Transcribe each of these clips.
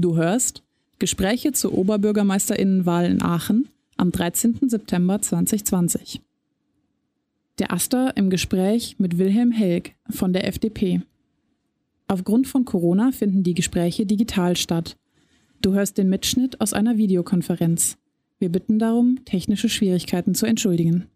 Du hörst Gespräche zur Oberbürgermeisterinnenwahl in Aachen am 13. September 2020. Der Aster im Gespräch mit Wilhelm Helg von der FDP. Aufgrund von Corona finden die Gespräche digital statt. Du hörst den Mitschnitt aus einer Videokonferenz. Wir bitten darum, technische Schwierigkeiten zu entschuldigen.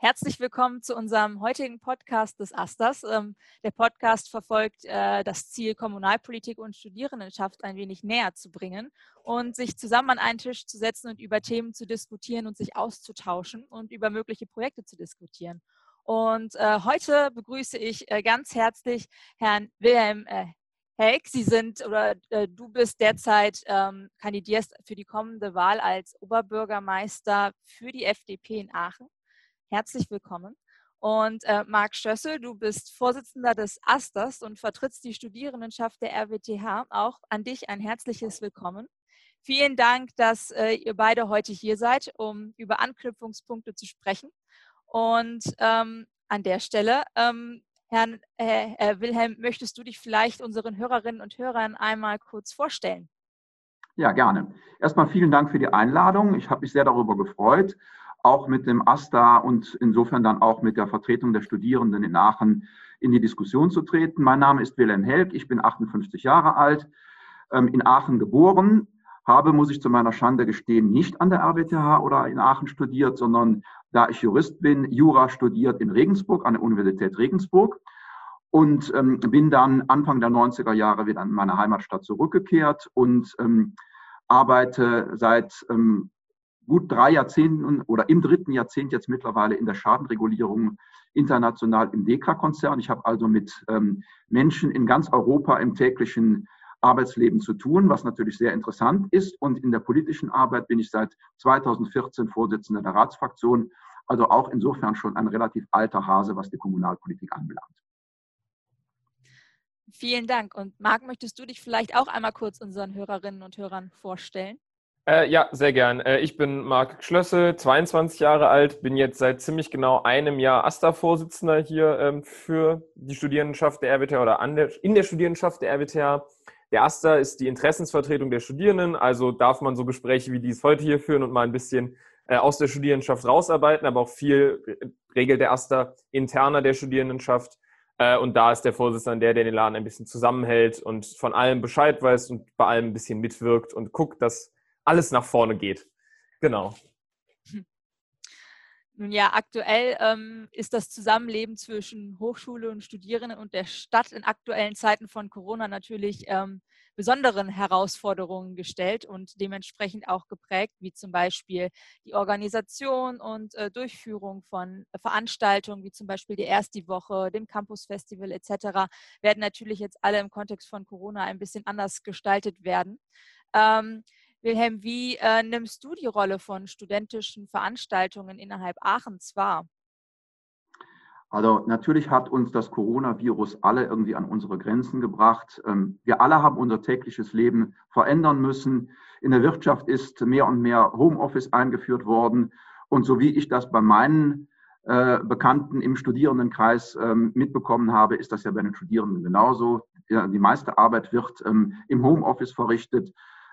Herzlich willkommen zu unserem heutigen Podcast des Asters. Ähm, der Podcast verfolgt äh, das Ziel, Kommunalpolitik und Studierendenschaft ein wenig näher zu bringen und sich zusammen an einen Tisch zu setzen und über Themen zu diskutieren und sich auszutauschen und über mögliche Projekte zu diskutieren. Und äh, heute begrüße ich äh, ganz herzlich Herrn Wilhelm Helg. Sie sind oder äh, du bist derzeit ähm, kandidierst für die kommende Wahl als Oberbürgermeister für die FDP in Aachen. Herzlich willkommen. Und äh, Marc Stössel, du bist Vorsitzender des Asters und vertrittst die Studierendenschaft der RWTH. Auch an dich ein herzliches Willkommen. Vielen Dank, dass äh, ihr beide heute hier seid, um über Anknüpfungspunkte zu sprechen. Und ähm, an der Stelle, ähm, Herrn äh, äh, Wilhelm, möchtest du dich vielleicht unseren Hörerinnen und Hörern einmal kurz vorstellen? Ja, gerne. Erstmal vielen Dank für die Einladung. Ich habe mich sehr darüber gefreut auch mit dem AStA und insofern dann auch mit der Vertretung der Studierenden in Aachen in die Diskussion zu treten. Mein Name ist Wilhelm Helg, ich bin 58 Jahre alt, ähm, in Aachen geboren, habe, muss ich zu meiner Schande gestehen, nicht an der RWTH oder in Aachen studiert, sondern da ich Jurist bin, Jura studiert in Regensburg, an der Universität Regensburg und ähm, bin dann Anfang der 90er Jahre wieder in meine Heimatstadt zurückgekehrt und ähm, arbeite seit gut drei Jahrzehnten oder im dritten Jahrzehnt jetzt mittlerweile in der Schadenregulierung international im DEKRA-Konzern. Ich habe also mit ähm, Menschen in ganz Europa im täglichen Arbeitsleben zu tun, was natürlich sehr interessant ist. Und in der politischen Arbeit bin ich seit 2014 Vorsitzender der Ratsfraktion, also auch insofern schon ein relativ alter Hase, was die Kommunalpolitik anbelangt. Vielen Dank. Und Marc, möchtest du dich vielleicht auch einmal kurz unseren Hörerinnen und Hörern vorstellen? Äh, ja, sehr gern. Äh, ich bin Marc Schlössel, 22 Jahre alt, bin jetzt seit ziemlich genau einem Jahr AStA-Vorsitzender hier ähm, für die Studierendenschaft der RWTH oder der, in der Studierendenschaft der RWTH. Der AStA ist die Interessensvertretung der Studierenden, also darf man so Gespräche wie dies heute hier führen und mal ein bisschen äh, aus der Studierendenschaft rausarbeiten, aber auch viel äh, regelt der AStA interner der Studierendenschaft. Äh, und da ist der Vorsitzende der, der den Laden ein bisschen zusammenhält und von allem Bescheid weiß und bei allem ein bisschen mitwirkt und guckt, dass alles nach vorne geht. Genau. Nun ja, aktuell ähm, ist das Zusammenleben zwischen Hochschule und Studierenden und der Stadt in aktuellen Zeiten von Corona natürlich ähm, besonderen Herausforderungen gestellt und dementsprechend auch geprägt, wie zum Beispiel die Organisation und äh, Durchführung von Veranstaltungen, wie zum Beispiel die Erste Woche, dem Campus Festival etc., werden natürlich jetzt alle im Kontext von Corona ein bisschen anders gestaltet werden. Ähm, Wilhelm, wie äh, nimmst du die Rolle von studentischen Veranstaltungen innerhalb Aachens wahr? Also natürlich hat uns das Coronavirus alle irgendwie an unsere Grenzen gebracht. Ähm, wir alle haben unser tägliches Leben verändern müssen. In der Wirtschaft ist mehr und mehr Homeoffice eingeführt worden. Und so wie ich das bei meinen äh, Bekannten im Studierendenkreis ähm, mitbekommen habe, ist das ja bei den Studierenden genauso. Die meiste Arbeit wird ähm, im Homeoffice verrichtet.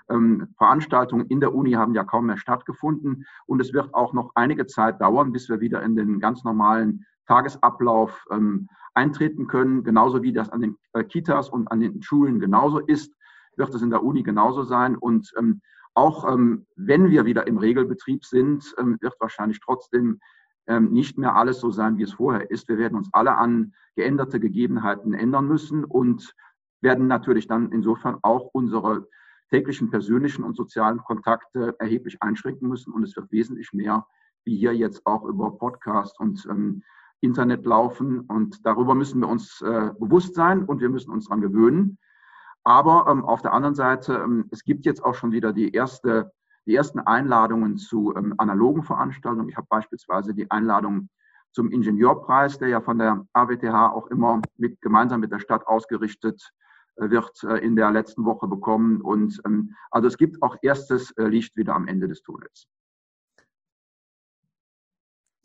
Ähm, Veranstaltungen in der Uni haben ja kaum mehr stattgefunden und es wird auch noch einige Zeit dauern, bis wir wieder in den ganz normalen Tagesablauf ähm, eintreten können. Genauso wie das an den äh, Kitas und an den Schulen genauso ist, wird es in der Uni genauso sein. Und ähm, auch ähm, wenn wir wieder im Regelbetrieb sind, ähm, wird wahrscheinlich trotzdem ähm, nicht mehr alles so sein, wie es vorher ist. Wir werden uns alle an geänderte Gegebenheiten ändern müssen und werden natürlich dann insofern auch unsere täglichen persönlichen und sozialen Kontakte erheblich einschränken müssen. Und es wird wesentlich mehr, wie hier jetzt auch über Podcast und ähm, Internet laufen. Und darüber müssen wir uns äh, bewusst sein und wir müssen uns daran gewöhnen. Aber ähm, auf der anderen Seite, ähm, es gibt jetzt auch schon wieder die, erste, die ersten Einladungen zu ähm, analogen Veranstaltungen. Ich habe beispielsweise die Einladung zum Ingenieurpreis, der ja von der AWTH auch immer mit, gemeinsam mit der Stadt ausgerichtet wird äh, in der letzten Woche bekommen. Und ähm, also es gibt auch erstes äh, Licht wieder am Ende des Tunnels.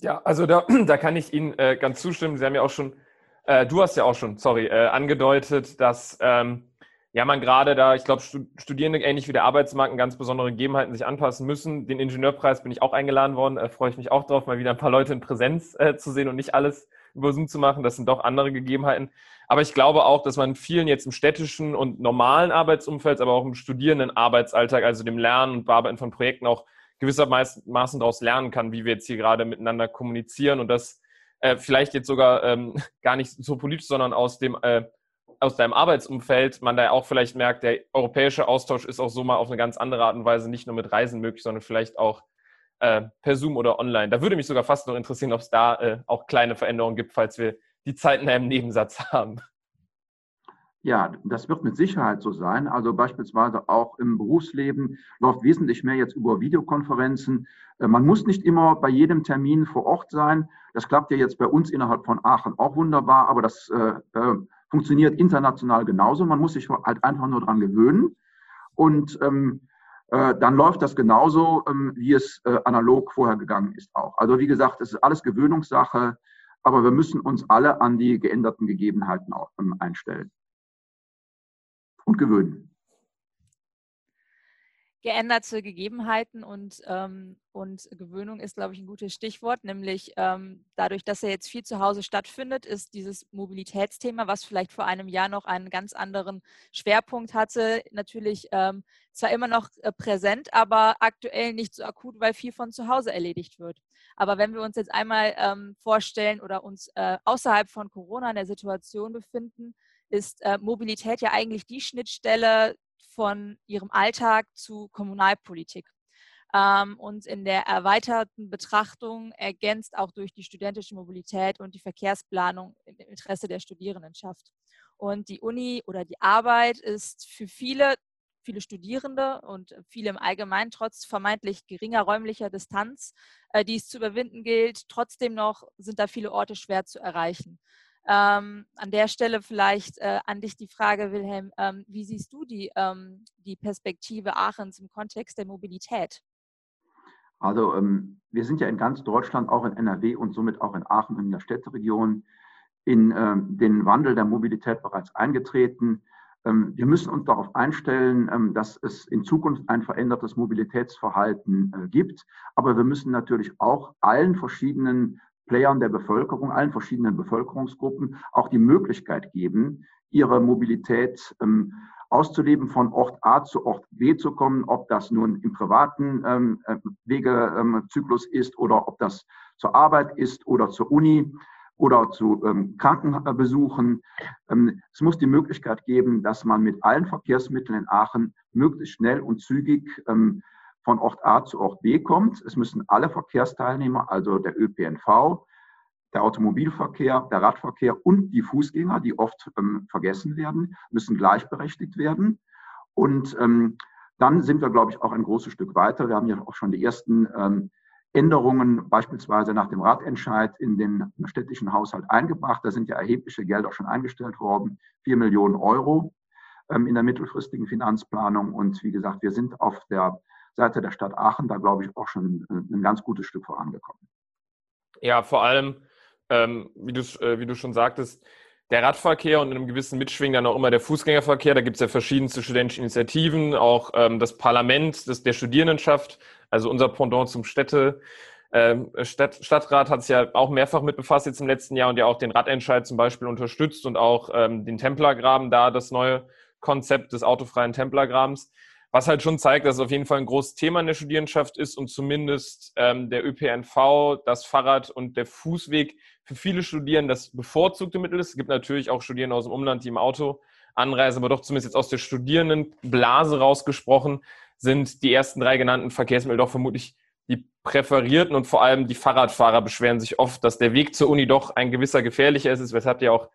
Ja, also da, da kann ich Ihnen äh, ganz zustimmen. Sie haben ja auch schon, äh, du hast ja auch schon, sorry, äh, angedeutet, dass ähm, Ja, man gerade da, ich glaube, Studierende ähnlich wie der Arbeitsmarkt an ganz besondere Gegebenheiten sich anpassen müssen. Den Ingenieurpreis bin ich auch eingeladen worden, äh, freue ich mich auch drauf, mal wieder ein paar Leute in Präsenz äh, zu sehen und nicht alles über Zoom zu machen. Das sind doch andere Gegebenheiten. Aber ich glaube auch, dass man vielen jetzt im städtischen und normalen Arbeitsumfeld, aber auch im studierenden Arbeitsalltag, also dem Lernen und Bearbeiten von Projekten auch gewissermaßen daraus lernen kann, wie wir jetzt hier gerade miteinander kommunizieren und das äh, vielleicht jetzt sogar ähm, gar nicht so politisch, sondern aus dem äh, aus deinem Arbeitsumfeld man da auch vielleicht merkt, der europäische Austausch ist auch so mal auf eine ganz andere Art und Weise nicht nur mit Reisen möglich, sondern vielleicht auch äh, per Zoom oder online. Da würde mich sogar fast noch interessieren, ob es da äh, auch kleine Veränderungen gibt, falls wir die Zeit in einem Nebensatz haben. Ja, das wird mit Sicherheit so sein. Also beispielsweise auch im Berufsleben läuft wesentlich mehr jetzt über Videokonferenzen. Äh, man muss nicht immer bei jedem Termin vor Ort sein. Das klappt ja jetzt bei uns innerhalb von Aachen auch wunderbar, aber das äh, äh funktioniert international genauso. Man muss sich halt einfach nur dran gewöhnen. Und ähm, äh, dann läuft das genauso, ähm, wie es äh, analog vorher gegangen ist auch. Also wie gesagt, es ist alles Gewöhnungssache, aber wir müssen uns alle an die geänderten Gegebenheiten auch, ähm, einstellen und gewöhnen geänderte Gegebenheiten und, ähm, und Gewöhnung ist, glaube ich, ein gutes Stichwort, nämlich ähm, dadurch, dass er jetzt viel zu Hause stattfindet, ist dieses Mobilitätsthema, was vielleicht vor einem Jahr noch einen ganz anderen Schwerpunkt hatte, natürlich ähm, zwar immer noch äh, präsent, aber aktuell nicht so akut, weil viel von zu Hause erledigt wird. Aber wenn wir uns jetzt einmal ähm, vorstellen oder uns äh, außerhalb von Corona in der Situation befinden, ist äh, Mobilität ja eigentlich die Schnittstelle von ihrem Alltag zu Kommunalpolitik. Ähm, und in der erweiterten Betrachtung ergänzt auch durch die studentische Mobilität und die Verkehrsplanung im Interesse der Studierendenschaft. Und die Uni oder die Arbeit ist für viele, viele Studierende und viele im Allgemeinen trotz vermeintlich geringer räumlicher Distanz, äh, die es zu überwinden gilt, trotzdem noch sind da viele Orte schwer zu erreichen. Ähm, an der Stelle vielleicht äh, an dich die Frage, Wilhelm, ähm, wie siehst du die, ähm, die Perspektive Aachens im Kontext der Mobilität? Also ähm, wir sind ja in ganz Deutschland, auch in NRW und somit auch in Aachen in der Städteregion, in ähm, den Wandel der Mobilität bereits eingetreten. Ähm, wir müssen uns darauf einstellen, dass es in Zukunft ein verändertes Mobilitätsverhalten äh, gibt. Aber wir müssen natürlich auch allen verschiedenen Playern der Bevölkerung, allen verschiedenen Bevölkerungsgruppen auch die Möglichkeit geben, ihre Mobilität ähm, auszuleben, von Ort A zu Ort B zu kommen, ob das nun im privaten ähm, äh, Wegezyklus ist oder ob das zur Arbeit ist oder zur Uni oder zu ähm, Krankenbesuchen. Ähm, es muss die Möglichkeit geben, dass man mit allen Verkehrsmitteln in Aachen möglichst schnell und zügig ähm, von Ort A zu Ort B kommt. Es müssen alle Verkehrsteilnehmer, also der ÖPNV, der Automobilverkehr, der Radverkehr und die Fußgänger, die oft ähm, vergessen werden, müssen gleichberechtigt werden. Und ähm, dann sind wir, glaube ich, auch ein großes Stück weiter. Wir haben ja auch schon die ersten ähm, Änderungen beispielsweise nach dem Ratentscheid in den städtischen Haushalt eingebracht. Da sind ja erhebliche Gelder schon eingestellt worden, vier Millionen Euro ähm, in der mittelfristigen Finanzplanung. Und wie gesagt, wir sind auf der Seite der Stadt Aachen da, glaube ich, auch schon ein, ganz gutes Stück vorangekommen. Ja, vor allem, ähm, wie, du, äh, wie du schon sagtest, der Radverkehr und in einem gewissen Mitschwingen dann auch immer der Fußgängerverkehr. Da gibt es ja verschiedenste studentische Initiativen, auch ähm, das Parlament das, der Studierendenschaft, also unser Pendant zum Städte. Ähm, Stadt, Stadtrat hat sich ja auch mehrfach mit befasst jetzt im letzten Jahr und ja auch den Radentscheid zum Beispiel unterstützt und auch ähm, den Templergraben da, das neue Konzept des autofreien Templergrabens. Was halt schon zeigt, dass es auf jeden Fall ein großes Thema in der Studierendenschaft ist und zumindest ähm, der ÖPNV, das Fahrrad und der Fußweg für viele Studierende das bevorzugte Mittel ist. Es gibt natürlich auch Studierende aus dem Umland, die im Auto anreisen, aber doch zumindest jetzt aus der Studierendenblase rausgesprochen, sind die ersten drei genannten Verkehrsmittel doch vermutlich die präferierten und vor allem die Fahrradfahrer beschweren sich oft, dass der Weg zur Uni doch ein gewisser gefährlicher ist, weshalb ja auch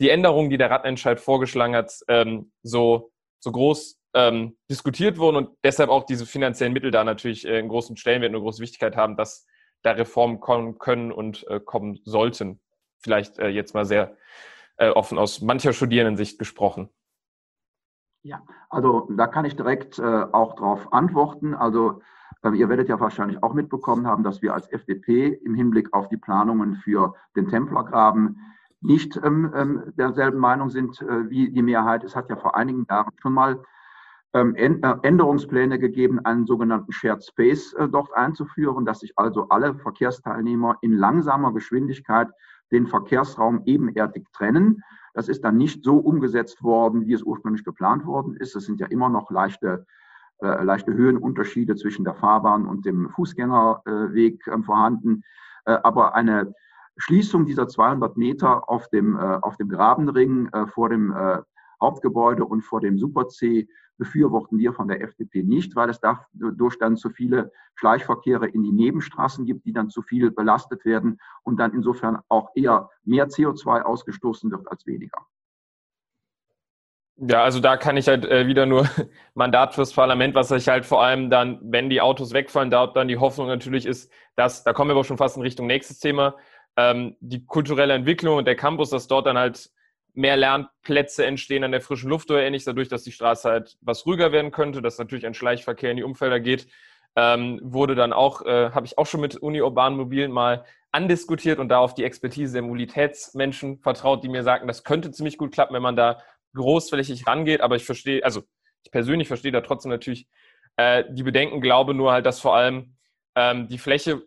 die Änderungen, die der Radentscheid vorgeschlagen hat, ähm, so, so groß ähm, diskutiert wurden und deshalb auch diese finanziellen Mittel da natürlich äh, einen großen Stellenwert und eine große Wichtigkeit haben, dass da Reformen kommen können und äh, kommen sollten. Vielleicht äh, jetzt mal sehr äh, offen aus mancher Studierendensicht gesprochen. Ja, also da kann ich direkt äh, auch darauf antworten. Also äh, ihr werdet ja wahrscheinlich auch mitbekommen haben, dass wir als FDP im Hinblick auf die Planungen für den Templergraben nicht ähm, derselben Meinung sind wie die Mehrheit. Es hat ja vor einigen Jahren schon mal Änderungspläne gegeben, einen sogenannten Shared Space dort einzuführen, dass sich also alle Verkehrsteilnehmer in langsamer Geschwindigkeit den Verkehrsraum ebenerdig trennen. Das ist dann nicht so umgesetzt worden, wie es ursprünglich geplant worden ist. Es sind ja immer noch leichte, äh, leichte Höhenunterschiede zwischen der Fahrbahn und dem Fußgängerweg äh, vorhanden. Äh, aber eine Schließung dieser 200 Meter auf dem, äh, auf dem Grabenring äh, vor dem äh, Hauptgebäude und vor dem Super C befürworten wir von der FDP nicht, weil es dadurch dann zu viele Schleichverkehre in die Nebenstraßen gibt, die dann zu viel belastet werden und dann insofern auch eher mehr CO2 ausgestoßen wird als weniger. Ja, also da kann ich halt äh, wieder nur Mandat fürs Parlament, was sich halt vor allem dann, wenn die Autos wegfallen, da dann die Hoffnung natürlich ist, dass, da kommen wir aber schon fast in Richtung nächstes Thema, ähm, die kulturelle Entwicklung und der Campus, dass dort dann halt mehr Lernplätze entstehen an der frischen Luft oder ähnliches, dadurch, dass die Straße halt was ruhiger werden könnte, dass natürlich ein Schleichverkehr in die Umfelder geht, ähm, wurde dann auch, äh, habe ich auch schon mit Uni Urban Mobilen mal andiskutiert und da auf die Expertise der Mobilitätsmenschen vertraut, die mir sagten, das könnte ziemlich gut klappen, wenn man da großflächig rangeht, aber ich verstehe, also ich persönlich verstehe da trotzdem natürlich äh, die Bedenken, glaube nur halt, dass vor allem ähm, die Fläche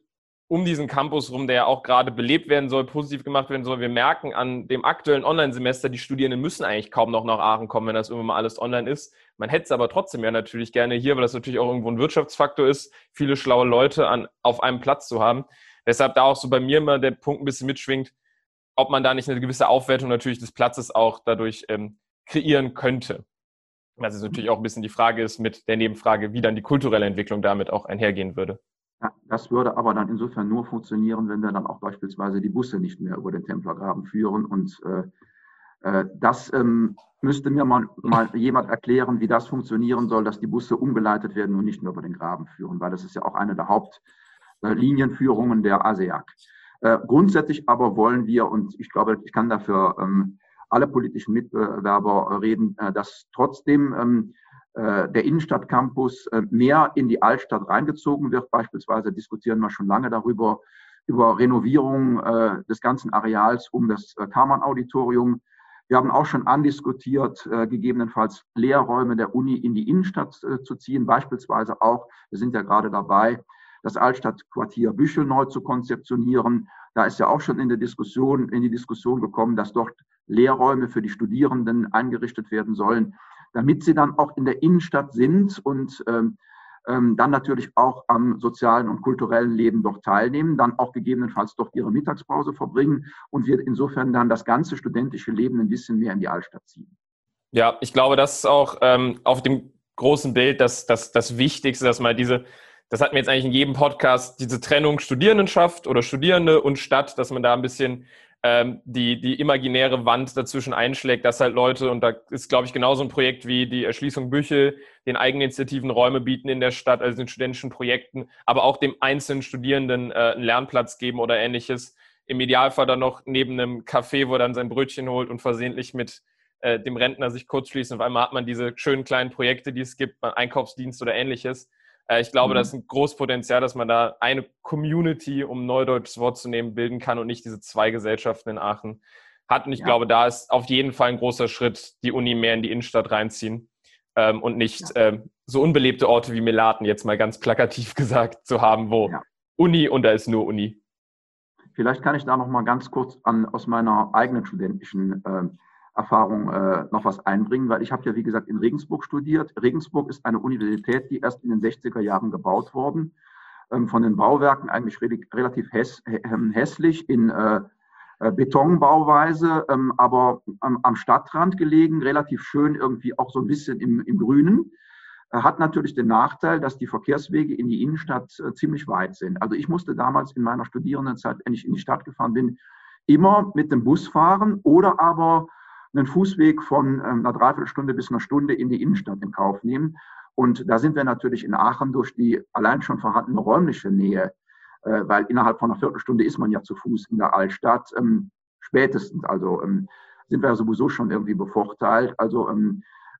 um diesen Campus rum, der ja auch gerade belebt werden soll, positiv gemacht werden soll. Wir merken an dem aktuellen Online-Semester, die Studierenden müssen eigentlich kaum noch nach Aachen kommen, wenn das irgendwann mal alles online ist. Man hätte es aber trotzdem ja natürlich gerne hier, weil das natürlich auch irgendwo ein Wirtschaftsfaktor ist, viele schlaue Leute an, auf einem Platz zu haben. Deshalb da auch so bei mir immer der Punkt ein bisschen mitschwingt, ob man da nicht eine gewisse Aufwertung natürlich des Platzes auch dadurch ähm, kreieren könnte. Was ist natürlich auch ein bisschen die Frage ist mit der Nebenfrage, wie dann die kulturelle Entwicklung damit auch einhergehen würde. Ja, das würde aber dann insofern nur funktionieren, wenn wir dann auch beispielsweise die Busse nicht mehr über den Templergraben führen. Und äh, äh, das ähm, müsste mir mal, mal jemand erklären, wie das funktionieren soll, dass die Busse umgeleitet werden und nicht mehr über den Graben führen, weil das ist ja auch eine der Hauptlinienführungen der ASEAC. Äh, grundsätzlich aber wollen wir, und ich glaube, ich kann dafür ähm, alle politischen Mitbewerber reden, äh, dass trotzdem ähm, äh, der Innenstadtcampus äh, mehr in die Altstadt reingezogen wird. Beispielsweise diskutieren wir schon lange darüber, über Renovierung äh, des ganzen Areals um das Karmann-Auditorium. Wir haben auch schon andiskutiert, gegebenenfalls Lehrräume der Uni in die Innenstadt zu ziehen. Beispielsweise auch, wir sind ja gerade dabei, das Altstadtquartier Büchel neu zu konzeptionieren. Da ist ja auch schon in der Diskussion, in die Diskussion gekommen, dass dort Lehrräume für die Studierenden eingerichtet werden sollen damit sie dann auch in der Innenstadt sind und ähm, ähm, dann natürlich auch am sozialen und kulturellen Leben dort teilnehmen, dann auch gegebenenfalls dort ihre Mittagspause verbringen und wir insofern dann das ganze studentische Leben ein bisschen mehr in die Altstadt ziehen. Ja, ich glaube, das ist auch ähm, auf dem großen Bild das, das, das Wichtigste, dass man diese, das hatten wir jetzt eigentlich in jedem Podcast, diese Trennung Studierendenschaft oder Studierende und Stadt, dass man da ein bisschen ähm, die, die imaginäre Wand dazwischen einschlägt, dass halt Leute, und da ist, glaube ich, genauso ein Projekt wie die Erschließung Büchel, den Eigeninitiativen Räume bieten in der Stadt, also den studentischen Projekten, aber auch dem einzelnen Studierenden äh, einen Lernplatz geben oder ähnliches. Im Idealfall dann noch neben einem Café, wo er dann sein Brötchen holt und versehentlich mit äh, dem Rentner sich kurz schließen. Auf einmal hat man diese schönen kleinen Projekte, die es gibt, Einkaufsdienst oder ähnliches. Äh, ich glaube, mhm. das ist ein großes Potenzial, dass man da eine Community, um neudeutsches Wort zu nehmen, bilden kann und nicht diese zwei Gesellschaften in Aachen hat. Und ich ja. glaube, da ist auf jeden Fall ein großer Schritt, die Uni mehr in die Innenstadt reinziehen ähm, und nicht ja. ähm, so unbelebte Orte wie Melaten, jetzt mal ganz plakativ gesagt, zu haben, wo ja. Uni und da ist nur Uni. Vielleicht kann ich da noch mal ganz kurz an, aus meiner eigenen studentischen äh, Erfahrung äh, noch was einbringen, weil ich habe ja, wie gesagt, in Regensburg studiert. Regensburg ist eine Universität, die erst in den 60er Jahren gebaut worden. Ähm, von den Bauwerken eigentlich re relativ häss ähm, hässlich in äh, äh, Betonbauweise, ähm, aber am, am, Stadtrand gelegen, relativ schön irgendwie auch so ein bisschen im, im Grünen. Hat natürlich den Nachteil, dass die Verkehrswege in die Innenstadt äh, ziemlich weit sind. Also ich musste damals in meiner Studierendenzeit, wenn ich in die Stadt gefahren bin, immer mit dem Bus fahren oder aber einen Fußweg von ähm, einer Dreiviertelstunde bis einer Stunde in die Innenstadt in Kauf nehmen. Und da sind wir natürlich in Aachen durch die allein schon vorhandene räumliche Nähe, äh, weil innerhalb von einer Viertelstunde ist man ja zu Fuß in der Altstadt, ähm, spätestens. Also ähm, sind wir sowieso schon irgendwie bevorteilt. Also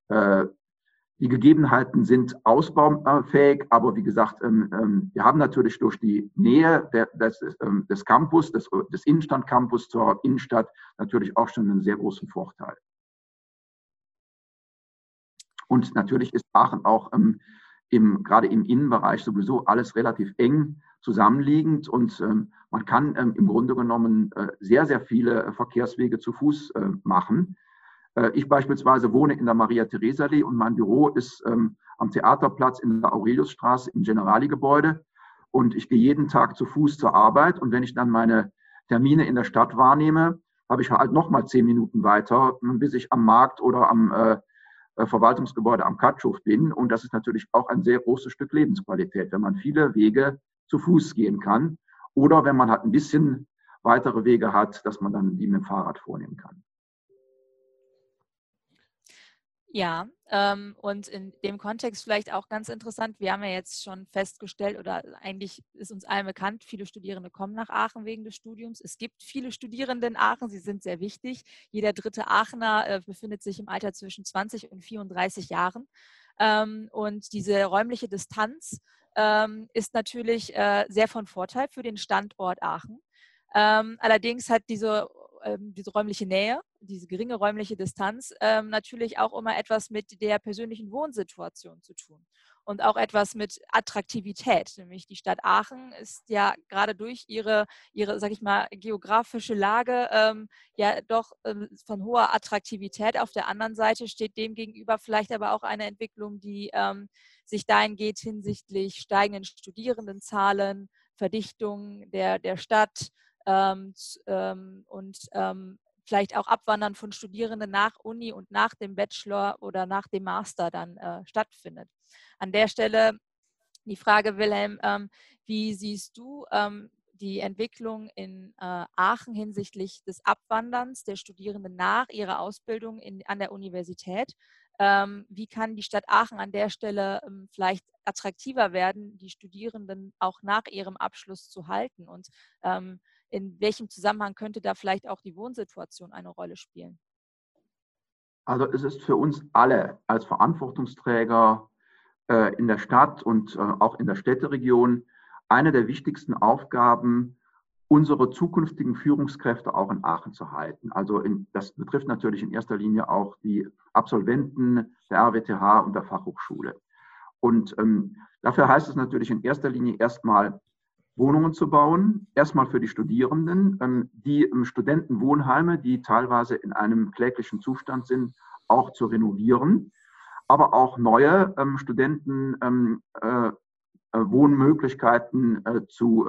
äh, die Gegebenheiten sind ausbaufähig, aber wie gesagt, ähm, ähm, wir haben natürlich durch die Nähe des, ähm, des Campus, des, des Innenstadtcampus zur Innenstadt natürlich auch schon einen sehr großen Vorteil. Und natürlich ist Aachen auch im, gerade im Innenbereich sowieso alles relativ eng zusammenliegend und man kann im Grunde genommen äh, sehr, sehr viele Verkehrswege zu Fuß äh, machen. Äh, ich beispielsweise wohne in der Maria-Theresia-Allee und mein Büro ist ähm, am Theaterplatz in der Aureliusstraße im Generali-Gebäude. Und ich gehe jeden Tag zu Fuß zur Arbeit. Und wenn ich dann meine Termine in der Stadt wahrnehme, habe ich halt nochmal zehn Minuten weiter, bis ich am Markt oder am äh, äh, Verwaltungsgebäude am Katschhof bin. Und das ist natürlich auch ein sehr großes Stück Lebensqualität, wenn man viele Wege zu Fuß gehen kann. Oder wenn man halt ein bisschen weitere Wege hat, dass man dann die mit dem Fahrrad vornehmen kann. Ja, ähm, und in dem Kontext vielleicht auch ganz interessant, wir haben ja jetzt schon festgestellt, oder eigentlich ist uns allen bekannt, viele Studierende kommen nach Aachen wegen des Studiums. Es gibt viele Studierende in Aachen, sie sind sehr wichtig. Jeder dritte Aachener äh, befindet sich im Alter zwischen 20 und 34 Jahren. Ähm, und diese räumliche Distanz ähm, ist natürlich äh, sehr von Vorteil für den Standort Aachen. Ähm, allerdings hat diese ähm, diese räumliche Nähe, diese geringe räumliche Distanz ähm, natürlich auch immer etwas mit der persönlichen Wohnsituation zu tun und auch etwas mit Attraktivität. Nämlich die Stadt Aachen ist ja gerade durch ihre, ihre sag ich mal, geografische Lage ähm, ja doch ähm, von hoher Attraktivität. Auf der anderen Seite steht dem gegenüber vielleicht aber auch eine Entwicklung, die ähm, sich dahin geht hinsichtlich steigenden Studierendenzahlen, Verdichtung der, der Stadt, und ähm, vielleicht auch Abwandern von Studierenden nach Uni und nach dem Bachelor oder nach dem Master dann äh, stattfindet. An der Stelle die Frage, Wilhelm, ähm, wie siehst du ähm, die Entwicklung in äh, Aachen hinsichtlich des Abwanderns der Studierenden nach ihrer Ausbildung in, an der Universität? Ähm, wie kann die Stadt Aachen an der Stelle ähm, vielleicht attraktiver werden, die Studierenden auch nach ihrem Abschluss zu halten? Und ähm, in welchem Zusammenhang könnte da vielleicht auch die Wohnsituation eine Rolle spielen? Also es ist für uns alle als Verantwortungsträger äh, in der Stadt und äh, auch in der Städteregion eine der wichtigsten Aufgaben, unsere zukünftigen Führungskräfte auch in Aachen zu halten. Also in, das betrifft natürlich in erster Linie auch die Absolventen der RWTH und der Fachhochschule. Und ähm, dafür heißt es natürlich in erster Linie erstmal Wohnungen zu bauen, erstmal für die Studierenden, ähm, die Studentenwohnheime, die teilweise in einem kläglichen Zustand sind, auch zu renovieren, aber auch neue ähm, Studentenwohnmöglichkeiten ähm, äh, äh, zu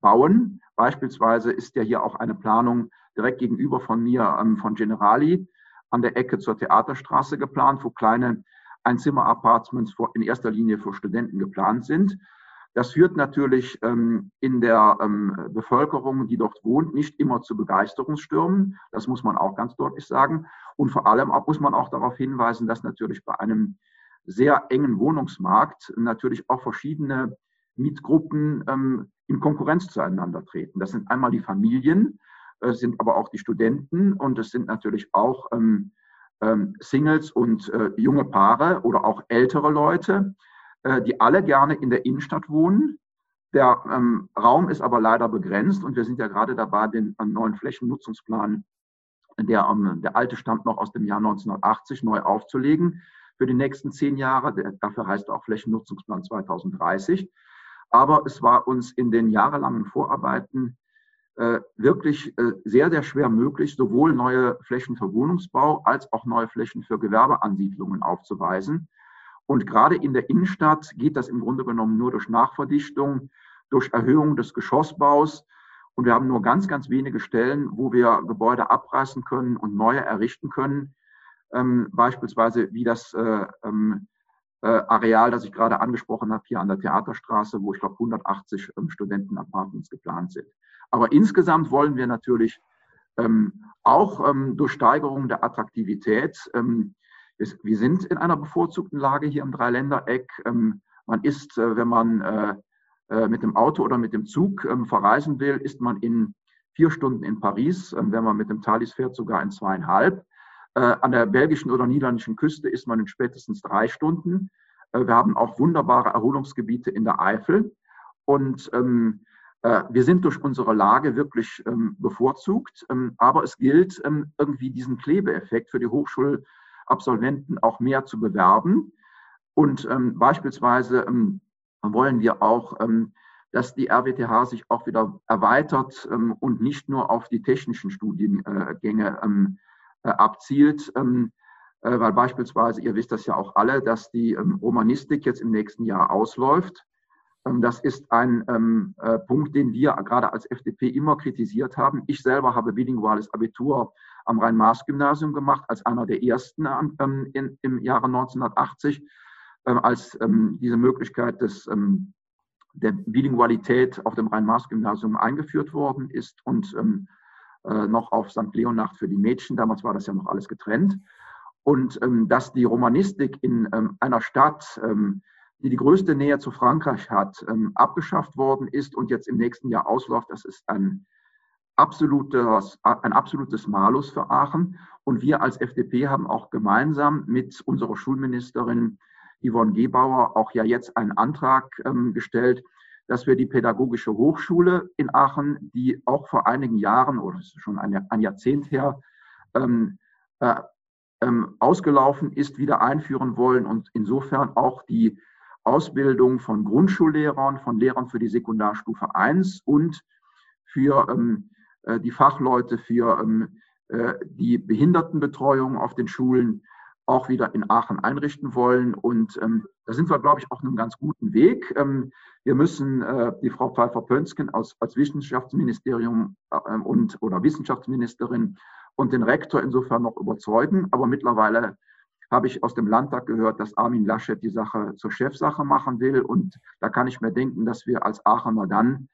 bauen. Beispielsweise ist ja hier auch eine Planung direkt gegenüber von mir von Generali an der Ecke zur Theaterstraße geplant, wo kleine Einzimmer-Apartments in erster Linie für Studenten geplant sind. Das führt natürlich ähm, in der ähm, Bevölkerung, die dort wohnt, nicht immer zu Begeisterungsstürmen. Das muss man auch ganz deutlich sagen. Und vor allem muss man auch darauf hinweisen, dass natürlich bei einem sehr engen Wohnungsmarkt natürlich auch verschiedene Mietgruppen ähm, in Konkurrenz zueinander treten. Das sind einmal die Familien, es sind aber auch die Studenten und es sind natürlich auch ähm, ähm, Singles und äh, junge Paare oder auch ältere Leute. Äh, die alle gerne in der Innenstadt wohnen. Der ähm, Raum ist aber leider begrenzt und wir sind ja gerade dabei, den äh, neuen Flächennutzungsplan, der, ähm, der alte stammt noch aus dem Jahr 1980, neu aufzulegen für die nächsten zehn Jahre. Der, dafür heißt er auch Flächennutzungsplan 2030. Aber es war uns in den jahrelangen Vorarbeiten äh, wirklich äh, sehr, sehr schwer möglich, sowohl neue Flächen für Wohnungsbau als auch neue Flächen für Gewerbeansiedlungen aufzuweisen. Und gerade in der Innenstadt geht das im Grunde genommen nur durch Nachverdichtung, durch Erhöhung des Geschossbaus. Und wir haben nur ganz, ganz wenige Stellen, wo wir Gebäude abreißen können und neue errichten können. Ähm, beispielsweise wie das äh, ähm, äh, Areal, das ich gerade angesprochen habe, hier an der Theaterstraße, wo ich glaube 180 ähm, Studentenapartments geplant sind. Aber insgesamt wollen wir natürlich ähm, auch ähm, durch Steigerung der Attraktivität wir sind in einer bevorzugten Lage hier im Dreiländereck. Ähm, man ist, äh, wenn man äh, äh, mit dem Auto oder mit dem Zug ähm, verreisen will, ist man in vier Stunden in Paris. Ähm, wenn man mit dem Thalys fährt, sogar in zweieinhalb. an der belgischen oder niederländischen Küste ist man in spätestens drei Stunden. wir haben auch wunderbare Erholungsgebiete in der Eifel. Und äh, wir sind durch unsere Lage wirklich bevorzugt, aber es gilt, irgendwie diesen Klebeeffekt für die Hochschulabsolventen auch mehr zu bewerben. Und ähm, beispielsweise ähm, wollen wir auch, ähm, dass die RWTH sich auch wieder erweitert und nicht nur auf die technischen Studiengänge äh, abzielt. Äh, weil beispielsweise, ihr wisst das ja auch alle, dass die Romanistik jetzt im nächsten Jahr ausläuft. Ähm, das ist ein ähm, äh, Punkt, den wir gerade als FDP immer kritisiert haben. Ich selber habe bilinguales Abitur am Rhein-Maas-Gymnasium gemacht, als einer der ersten ähm, in, im Jahre 1980, ähm, als ähm, diese Möglichkeit des, ähm, der Bilingualität auf dem Rhein-Maas-Gymnasium eingeführt worden ist und äh, noch auf St. Leonhard für die Mädchen. Damals war das ja noch alles getrennt. Und dass die Romanistik in einer Stadt, die die größte Nähe zu Frankreich hat, ähm, abgeschafft worden ist und jetzt im nächsten Jahr ausläuft. Das ist ein absolutes, ein absolutes Malus für Aachen. Und wir als FDP haben auch gemeinsam mit unserer Schulministerin Yvonne Gebauer auch ja jetzt einen Antrag ähm, gestellt, dass wir die Pädagogische Hochschule in Aachen, die auch vor einigen Jahren oder ist schon ein, ein Jahrzehnt her ähm, äh, ähm, ausgelaufen ist, wieder einführen wollen und insofern auch die Ausbildung von Grundschullehrern, von Lehrern für die Sekundarstufe 1 und für ähm, äh, die Fachleute für ähm, äh, die Behindertenbetreuung auf den Schulen auch wieder in Aachen einrichten wollen. Und ähm, da sind wir, glaube ich, auf einem ganz guten Weg. Ähm, wir müssen äh, die Frau Pfeiffer-Pönsken als, Wissenschaftsministerium äh, und oder Wissenschaftsministerin und den Rektor insofern noch überzeugen. Aber mittlerweile habe ich aus dem Landtag gehört, dass Armin Laschet die Sache zur Chefsache machen will. Und da kann ich mir denken, dass wir als Aachener dann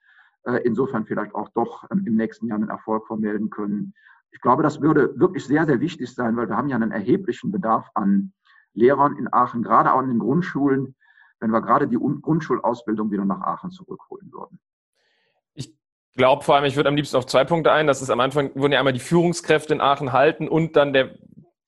äh, insofern vielleicht auch doch ähm, im nächsten Jahr einen Erfolg vermelden können. Ich glaube, das würde wirklich sehr, sehr wichtig sein, weil wir haben ja einen erheblichen Bedarf an Lehrern in Aachen, gerade auch in den Grundschulen, wenn wir gerade die Grundschulausbildung wieder nach Aachen zurückholen würden. Ich glaube vor allem, ich würde am liebsten auf zwei Punkte ein. Das ist am Anfang, wurden ja einmal die Führungskräfte in Aachen halten und dann der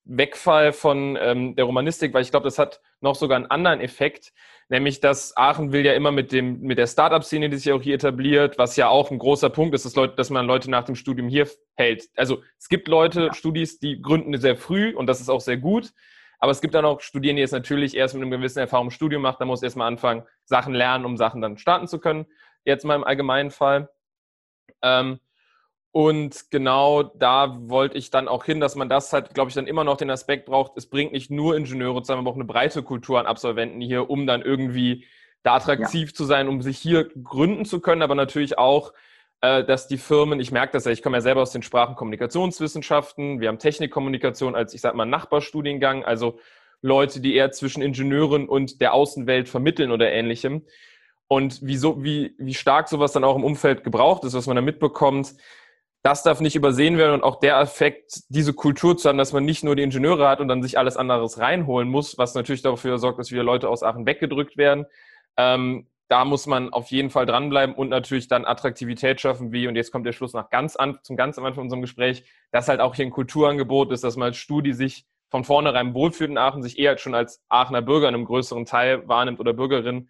Wegfall von ähm, der Romanistik, weil ich glaube, das hat noch sogar einen anderen Effekt, nämlich dass Aachen will ja immer mit dem mit der Startup-Szene, die sich ja auch hier etabliert, was ja auch ein großer Punkt ist, dass, Leute, dass man Leute nach dem Studium hier hält. Also es gibt Leute, ja. Studis, die gründen sehr früh und das ist auch sehr gut. Aber es gibt dann auch Studierende, die es natürlich erst mit einem gewissen Erfahrung im Studium macht. Da muss erstmal anfangen, Sachen lernen, um Sachen dann starten zu können. Jetzt mal im allgemeinen Fall. Ähm, und genau da wollte ich dann auch hin, dass man das halt, glaube ich, dann immer noch den Aspekt braucht, es bringt nicht nur Ingenieure zusammen, aber auch eine breite Kultur an Absolventen hier, um dann irgendwie da attraktiv ja. zu sein, um sich hier gründen zu können, aber natürlich auch, äh, dass die Firmen, ich merke das ja, ich komme ja selber aus den Sprachenkommunikationswissenschaften, wir haben Technikkommunikation als, ich sag mal, Nachbarstudiengang, also Leute, die eher zwischen Ingenieuren und der Außenwelt vermitteln oder ähnlichem. Und wieso, wie, wie stark sowas dann auch im Umfeld gebraucht ist, was man da mitbekommt, das darf nicht übersehen werden und auch der Effekt, diese Kultur zu haben, dass man nicht nur die Ingenieure hat und dann sich alles anderes reinholen muss, was natürlich dafür sorgt, dass wieder Leute aus Aachen weggedrückt werden. Ähm, da muss man auf jeden Fall dranbleiben und natürlich dann Attraktivität schaffen, wie, und jetzt kommt der Schluss nach ganz an, zum ganz am Anfang unserem Gespräch, dass halt auch hier ein Kulturangebot ist, dass man als Studi sich von vornherein wohlfühlt in Aachen, sich eher schon als Aachener Bürger in einem größeren Teil wahrnimmt oder Bürgerin,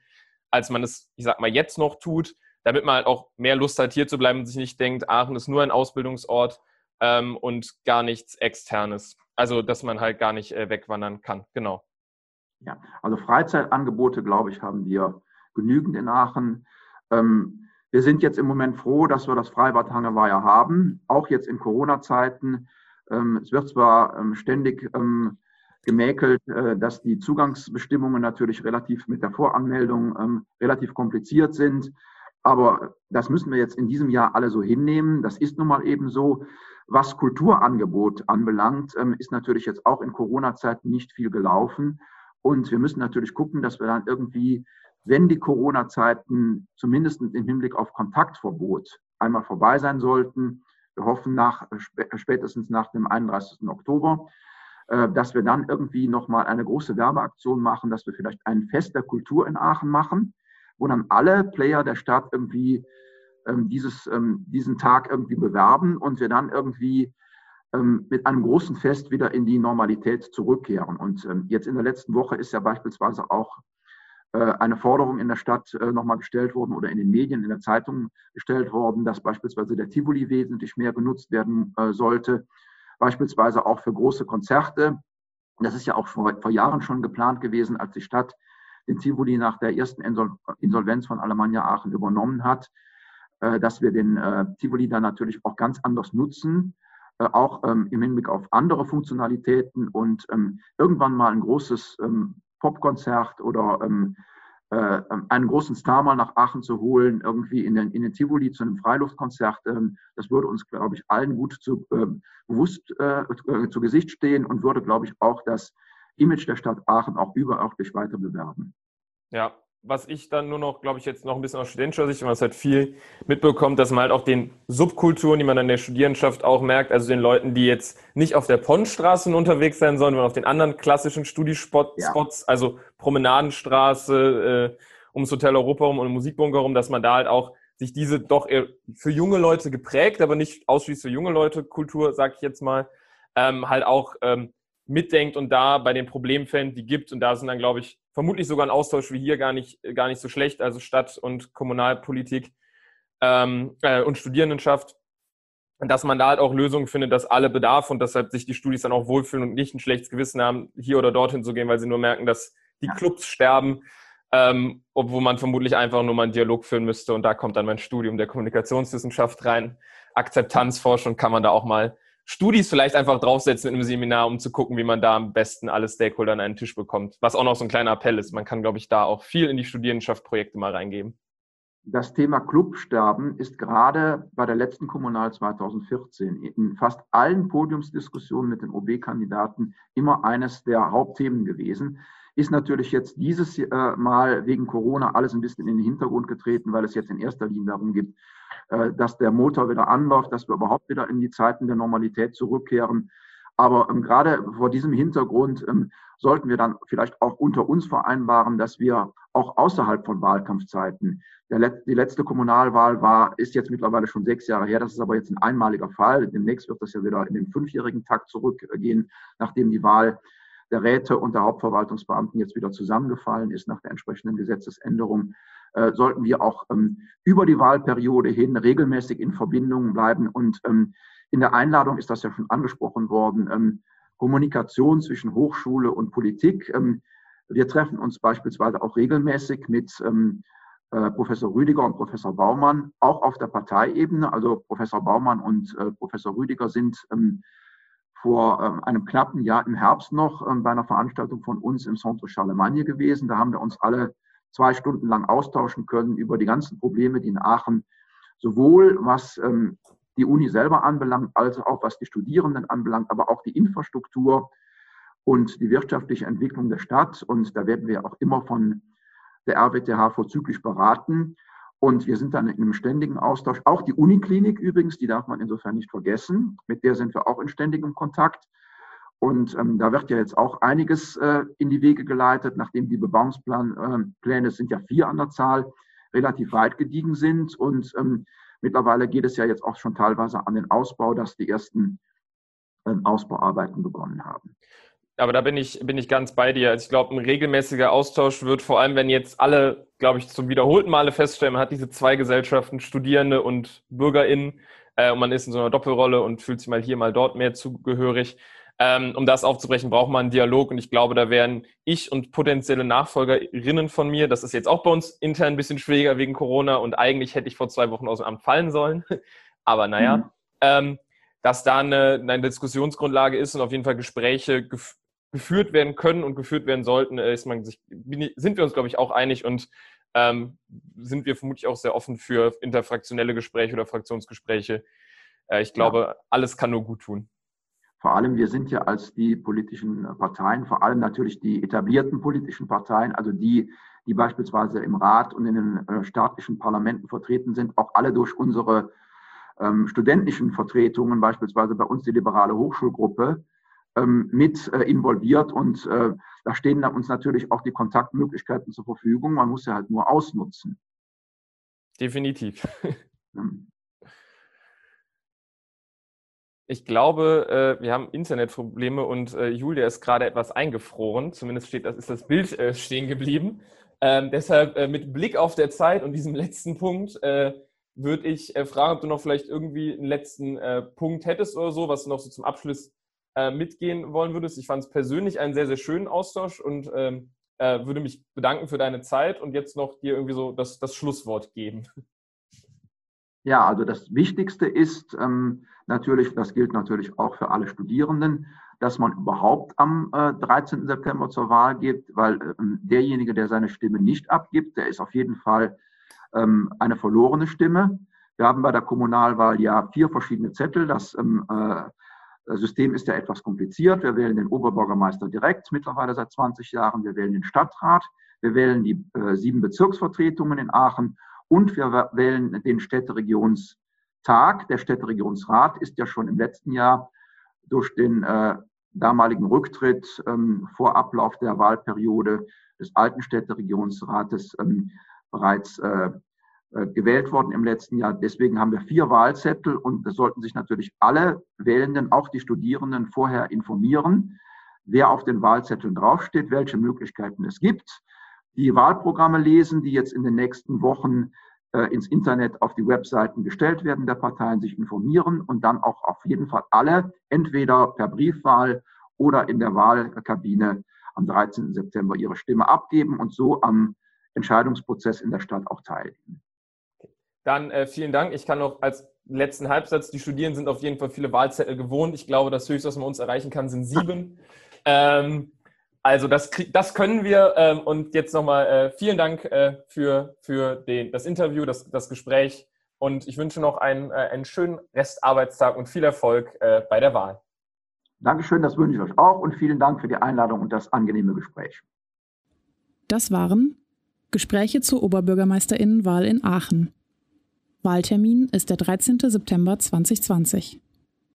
als man es, ich sag mal, jetzt noch tut damit man halt auch mehr Lust hat, hier zu bleiben und sich nicht denkt, Aachen ist nur ein Ausbildungsort ähm, und gar nichts Externes. Also, dass man halt gar nicht äh, wegwandern kann. Genau. Ja, also Freizeitangebote, glaube ich, haben wir genügend in Aachen. Ähm, wir sind jetzt im Moment froh, dass wir das Freibad Hangeweiher haben, auch jetzt in Corona-Zeiten. Ähm, es wird zwar ähm, ständig ähm, gemäkelt, äh, dass die Zugangsbestimmungen natürlich relativ mit der Voranmeldung ähm, relativ kompliziert sind. Aber das müssen wir jetzt in diesem Jahr alle so hinnehmen. Das ist nun mal eben so. Was Kulturangebot anbelangt, ähm, ist natürlich jetzt auch in Corona-Zeiten nicht viel gelaufen. Und wir müssen natürlich gucken, dass wir dann irgendwie, wenn die Corona-Zeiten zumindest im Hinblick auf Kontaktverbot einmal vorbei sein sollten, wir hoffen nach, spätestens nach dem 31. Oktober, äh, dass wir dann irgendwie nochmal eine große Werbeaktion machen, dass wir vielleicht ein Fest der Kultur in Aachen machen wo dann alle Player der Stadt irgendwie ähm, dieses, ähm, diesen Tag irgendwie bewerben und wir dann irgendwie ähm, mit einem großen Fest wieder in die Normalität zurückkehren. Und ähm, jetzt in der letzten Woche ist ja beispielsweise auch äh, eine Forderung in der Stadt äh, nochmal gestellt worden oder in den Medien, in der Zeitung gestellt worden, dass beispielsweise der Tivoli wesentlich mehr genutzt werden äh, sollte, beispielsweise auch für große Konzerte. Das ist ja auch vor, vor Jahren schon geplant gewesen, als die Stadt den Tivoli nach der ersten Insolvenz von Alemannia Aachen übernommen hat, dass wir den Tivoli dann natürlich auch ganz anders nutzen, auch ähm, im Hinblick auf andere Funktionalitäten und ähm, irgendwann mal ein großes Popkonzert oder ähm, äh, einen großen Star mal nach Aachen zu holen, irgendwie in den, in den Tivoli zu einem Freiluftkonzert, ähm, das würde uns, glaube ich, allen gut zu, äh, bewusst äh, zu Gesicht stehen und würde, glaube ich, auch das Image der Stadt Aachen auch überörtlich weiter bewerben. Ja, was ich dann nur noch, glaube ich, jetzt noch ein bisschen aus studentischer Sicht, wenn man es halt viel mitbekommt, dass man halt auch den Subkulturen, die man in der Studierendenschaft auch merkt, also den Leuten, die jetzt nicht auf der Ponnstraße unterwegs sein sollen, sondern auf den anderen klassischen Studiespots, ja. also Promenadenstraße, äh, ums Hotel Europa rum und Musikbunker rum, dass man da halt auch sich diese doch eher für junge Leute geprägt, aber nicht ausschließlich für junge Leute Kultur, sag ich jetzt mal, ähm, halt auch ähm, mitdenkt und da bei den Problemfällen, die gibt, und da sind dann, glaube ich, vermutlich sogar ein Austausch wie hier gar nicht, gar nicht so schlecht, also Stadt- und Kommunalpolitik ähm, äh, und Studierendenschaft, dass man da halt auch Lösungen findet, dass alle Bedarf und deshalb sich die Studis dann auch wohlfühlen und nicht ein schlechtes Gewissen haben, hier oder dorthin zu gehen, weil sie nur merken, dass die Clubs sterben, ähm, obwohl man vermutlich einfach nur mal einen Dialog führen müsste. Und da kommt dann mein Studium der Kommunikationswissenschaft rein. Akzeptanzforschung kann man da auch mal Studis vielleicht einfach draufsetzen in einem Seminar, um zu gucken, wie man da am besten alle Stakeholder an einen Tisch bekommt. Was auch noch so ein kleiner Appell ist. Man kann, glaube ich, da auch viel in die Studierendenschaft-Projekte mal reingeben. Das Thema Clubsterben ist gerade bei der letzten Kommunal 2014 in fast allen Podiumsdiskussionen mit den OB-Kandidaten immer eines der Hauptthemen gewesen. Ist natürlich jetzt dieses äh, Mal wegen Corona alles ein bisschen in den Hintergrund getreten, weil es jetzt in erster Linie darum geht, dass der Motor wieder anläuft, dass wir überhaupt wieder in die Zeiten der Normalität zurückkehren. Aber ähm, gerade vor diesem Hintergrund ähm, sollten wir dann vielleicht auch unter uns vereinbaren, dass wir auch außerhalb von Wahlkampfzeiten, Let die letzte Kommunalwahl war, ist jetzt mittlerweile schon sechs Jahre her, das ist aber jetzt ein einmaliger Fall. Demnächst wird das ja wieder in den fünfjährigen Takt zurückgehen, nachdem die Wahl der Räte und der Hauptverwaltungsbeamten jetzt wieder zusammengefallen ist nach der entsprechenden Gesetzesänderung. Äh, sollten wir auch ähm, über die Wahlperiode hin regelmäßig in Verbindung bleiben. Und ähm, in der Einladung ist das ja schon angesprochen worden, ähm, Kommunikation zwischen Hochschule und Politik. wir treffen uns beispielsweise auch regelmäßig mit äh, Professor Rüdiger und Professor Baumann, auch auf der Parteiebene. Also Professor Baumann und äh, Professor Rüdiger sind vor einem knappen Jahr im Herbst noch bei einer Veranstaltung von uns im Centre Charlemagne gewesen. Da haben wir uns alle zwei Stunden lang austauschen können über die ganzen Probleme, die in Aachen sowohl was ähm, die Uni selber anbelangt, als auch was die Studierenden anbelangt, aber auch die Infrastruktur und die wirtschaftliche Entwicklung der Stadt. Und da werden wir auch immer von der RWTH vorzüglich beraten. Und wir sind dann in einem ständigen Austausch. Auch die Uniklinik übrigens, die darf man insofern nicht vergessen. Mit der sind wir auch in ständigem Kontakt. Und ähm, da wird ja jetzt auch einiges äh, in die Wege geleitet, nachdem die Bebauungspläne, äh, sind ja vier an der Zahl, relativ weit gediegen sind. Und ähm, mittlerweile geht es ja jetzt auch schon teilweise an den Ausbau, dass die ersten ähm, Ausbauarbeiten begonnen haben. Aber da bin ich, bin ich ganz bei dir. Also ich glaube, ein regelmäßiger Austausch wird vor allem, wenn jetzt alle, glaube ich, zum wiederholten Male feststellen, man hat diese zwei Gesellschaften, Studierende und BürgerInnen, äh, und man ist in so einer Doppelrolle und fühlt sich mal hier, mal dort mehr zugehörig ähm, um das aufzubrechen, braucht man einen Dialog und ich glaube, da wären ich und potenzielle Nachfolgerinnen von mir, das ist jetzt auch bei uns intern ein bisschen schwieriger wegen Corona und eigentlich hätte ich vor zwei Wochen aus dem Amt fallen sollen, aber naja, mhm. ähm, dass da eine, eine, Diskussionsgrundlage ist und auf jeden Fall Gespräche gef geführt werden können und geführt werden sollten, äh, ist man sich, sind wir uns, glaube ich, auch einig und ähm, sind wir vermutlich auch sehr offen für interfraktionelle Gespräche oder Fraktionsgespräche. Äh, ich glaube, ja. alles kann nur gut tun. Vor allem, wir sind ja als die politischen Parteien, vor allem natürlich die etablierten politischen Parteien, also die, die beispielsweise im Rat und in den äh, staatlichen Parlamenten vertreten sind, auch alle durch unsere ähm, studentischen Vertretungen, beispielsweise bei uns die liberale Hochschulgruppe, ähm, mit äh, involviert. Und äh, da stehen uns natürlich auch die Kontaktmöglichkeiten zur Verfügung. Man muss sie halt nur ausnutzen. Definitiv. Ich glaube, äh, wir haben Internetprobleme und äh, Julia ist gerade etwas eingefroren. Zumindest steht, das ist das Bild äh, stehen geblieben. Ähm, deshalb äh, mit Blick auf der Zeit und diesem letzten Punkt äh, würde ich äh, fragen, ob du noch vielleicht irgendwie einen letzten Punkt hättest oder so, was du noch so zum Abschluss mitgehen wollen würdest. Ich fand es persönlich einen sehr, sehr schönen Austausch und ähm, würde mich bedanken für deine Zeit und jetzt noch dir irgendwie so das, das Schlusswort geben. Ja, also das Wichtigste ist ähm, natürlich, das gilt natürlich auch für alle Studierenden, dass man überhaupt am äh, 13. September zur Wahl geht, weil ähm, derjenige, der seine Stimme nicht abgibt, der ist auf jeden Fall ähm, eine verlorene Stimme. Wir haben bei der Kommunalwahl ja vier verschiedene Zettel. Das ähm, äh, System ist ja etwas kompliziert. Wir wählen den Oberbürgermeister direkt, mittlerweile seit 20 Jahren. Wir wählen den Stadtrat. Wir wählen die äh, sieben Bezirksvertretungen in Aachen und wir wählen den Städteregionstag. Der Städteregierungsrat ist ja schon im letzten Jahr durch den äh, damaligen Rücktritt ähm, vor Ablauf der Wahlperiode des alten Städteregierungsrates ähm, bereits äh, äh, gewählt worden im letzten Jahr. Deswegen haben wir vier Wahlzettel und es sollten sich natürlich alle Wählenden, auch die Studierenden, vorher informieren, wer auf den Wahlzetteln draufsteht, welche Möglichkeiten es gibt die Wahlprogramme lesen, die jetzt in den nächsten Wochen äh, ins Internet auf die Webseiten gestellt werden der Parteien, sich informieren und dann auch auf jeden Fall alle entweder per Briefwahl oder in der Wahlkabine am 13. September ihre Stimme abgeben und so am Entscheidungsprozess in der Stadt auch teilnehmen. Dann äh, vielen Dank. Ich kann noch als letzten Halbsatz, die Studierenden sind auf jeden Fall viele Wahlzettel gewohnt. Ich glaube, das Höchste, was man uns erreichen kann, sind sieben. Ähm, also das, das können wir. Ähm, und jetzt nochmal äh, vielen Dank äh, für, für den, das Interview, das, das Gespräch. Und ich wünsche noch einen, äh, einen schönen Restarbeitstag und viel Erfolg bei der Wahl. Dankeschön, das wünsche ich euch auch und vielen Dank für die Einladung und das angenehme Gespräch. Das waren Gespräche zur Oberbürgermeisterinnenwahl in Aachen. Wahltermin ist der 13. September 2020.